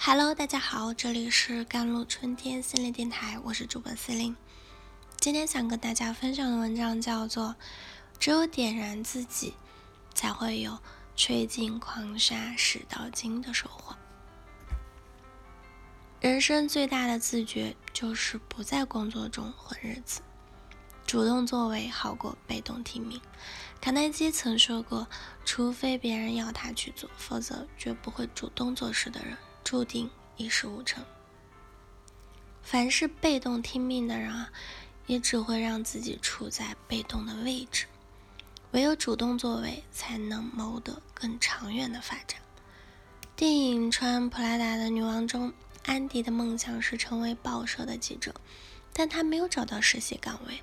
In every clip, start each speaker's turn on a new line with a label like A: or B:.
A: Hello，大家好，这里是甘露春天心灵电台，我是主播司令。今天想跟大家分享的文章叫做《只有点燃自己，才会有吹尽狂沙始到金的收获》。人生最大的自觉就是不在工作中混日子，主动作为好过被动听命。卡耐基曾说过：“除非别人要他去做，否则绝不会主动做事的人。”注定一事无成。凡是被动听命的人啊，也只会让自己处在被动的位置。唯有主动作为，才能谋得更长远的发展。电影《穿普拉达的女王》中，安迪的梦想是成为报社的记者，但他没有找到实习岗位，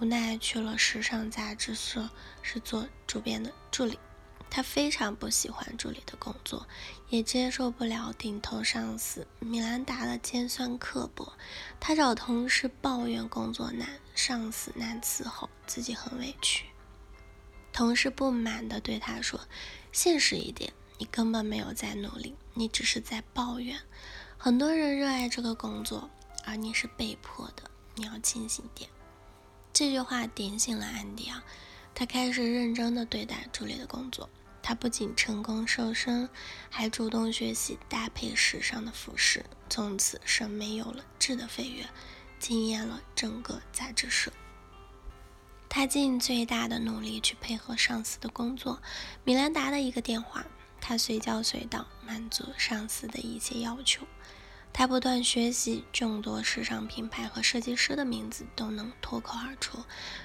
A: 无奈去了时尚杂志社，是做主编的助理。他非常不喜欢助理的工作，也接受不了顶头上司米兰达的尖酸刻薄。他找同事抱怨工作难、上司难伺候，自己很委屈。同事不满地对他说：“现实一点，你根本没有在努力，你只是在抱怨。很多人热爱这个工作，而你是被迫的，你要清醒点。”这句话点醒了安迪啊，他开始认真地对待助理的工作。他不仅成功瘦身，还主动学习搭配时尚的服饰，从此审美有了质的飞跃，惊艳了整个杂志社。他尽最大的努力去配合上司的工作。米兰达的一个电话，他随叫随到，满足上司的一切要求。他不断学习，众多时尚品牌和设计师的名字都能脱口而出，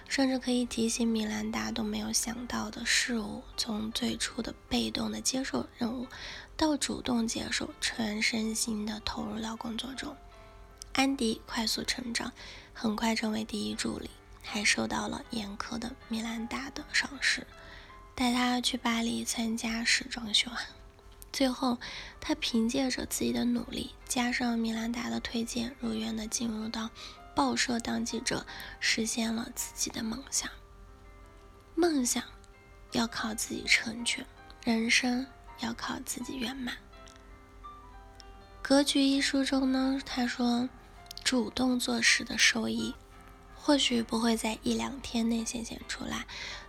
A: 甚至可以提醒米兰达都没有想到的事物。从最初的被动的接受任务，到主动接受，全身心的投入到工作中，安迪快速成长，很快成为第一助理，还受到了严苛的米兰达的赏识，带他去巴黎参加时装秀。最后，他凭借着自己的努力，加上米兰达的推荐，如愿的进入到报社当记者，实现了自己的梦想。梦想要靠自己成全，人生要靠自己圆满。《格局》一书中呢，他说，主动做事的收益，或许不会在一两天内显现出来，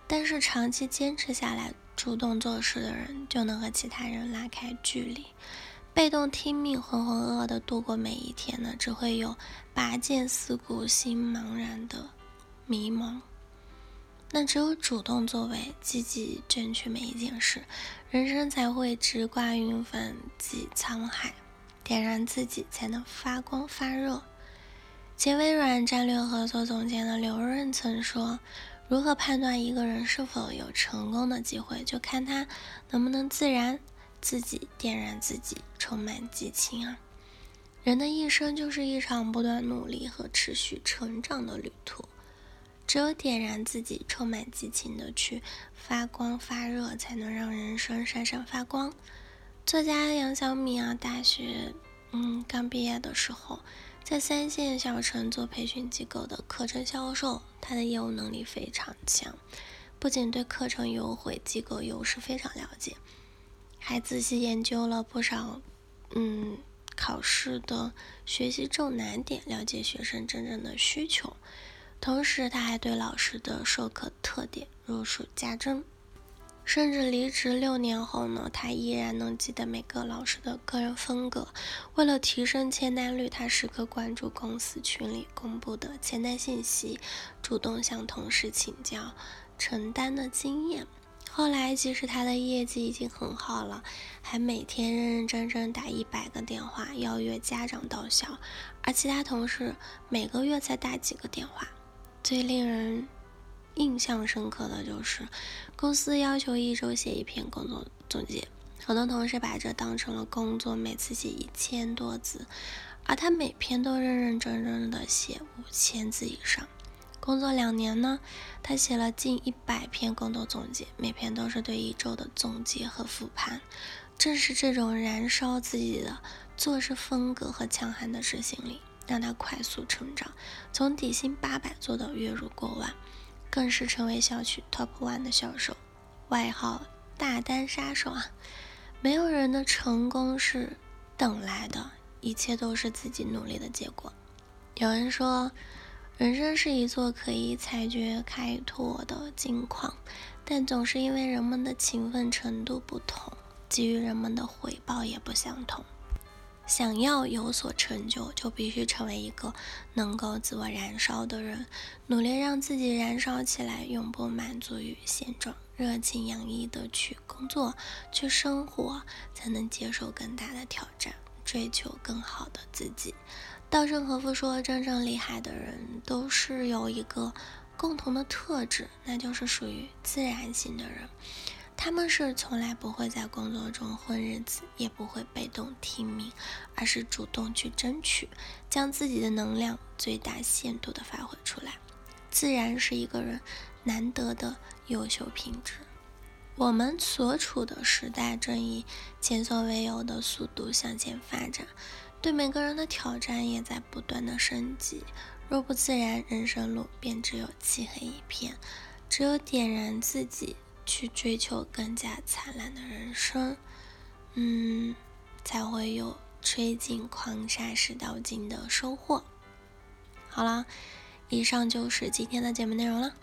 A: 但是长期坚持下来。主动做事的人就能和其他人拉开距离，被动听命、浑浑噩噩的度过每一天呢，只会有拔剑四顾心茫然的迷茫。那只有主动作为，积极争取每一件事，人生才会直挂云帆济沧海，点燃自己才能发光发热。前微软战略合作总监的刘润曾说。如何判断一个人是否有成功的机会，就看他能不能自然自己点燃自己，充满激情啊！人的一生就是一场不断努力和持续成长的旅途，只有点燃自己，充满激情的去发光发热，才能让人生闪闪发光。作家杨小米啊，大学嗯刚毕业的时候。在三线小城做培训机构的课程销售，他的业务能力非常强，不仅对课程优惠、机构优势非常了解，还仔细研究了不少嗯考试的学习重难点，了解学生真正的需求。同时，他还对老师的授课特点如数家珍。甚至离职六年后呢，他依然能记得每个老师的个人风格。为了提升签单率，他时刻关注公司群里公布的签单信息，主动向同事请教承单的经验。后来，即使他的业绩已经很好了，还每天认认真真打一百个电话邀约家长到校，而其他同事每个月才打几个电话。最令人印象深刻的就是，公司要求一周写一篇工作总结，很多同事把这当成了工作，每次写一千多字，而他每篇都认认真真的写五千字以上。工作两年呢，他写了近一百篇工作总结，每篇都是对一周的总结和复盘。正是这种燃烧自己的做事风格和强悍的执行力，让他快速成长，从底薪八百做到月入过万。更是成为小区 top one 的销售，外号大单杀手啊！没有人的成功是等来的，一切都是自己努力的结果。有人说，人生是一座可以采掘开拓的金矿，但总是因为人们的勤奋程度不同，给予人们的回报也不相同。想要有所成就，就必须成为一个能够自我燃烧的人，努力让自己燃烧起来，永不满足于现状，热情洋溢的去工作、去生活，才能接受更大的挑战，追求更好的自己。稻盛和夫说，真正厉害的人都是有一个共同的特质，那就是属于自然型的人。他们是从来不会在工作中混日子，也不会被动听命，而是主动去争取，将自己的能量最大限度地发挥出来。自然是一个人难得的优秀品质。我们所处的时代正以前所未有的速度向前发展，对每个人的挑战也在不断的升级。若不自然，人生路便只有漆黑一片。只有点燃自己。去追求更加灿烂的人生，嗯，才会有吹尽狂沙始到金的收获。好了，以上就是今天的节目内容了。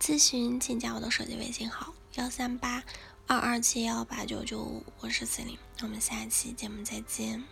A: 咨询请加我的手机微信号：幺三八二二七幺八九九五，我是 C 琳，我们下期节目再见。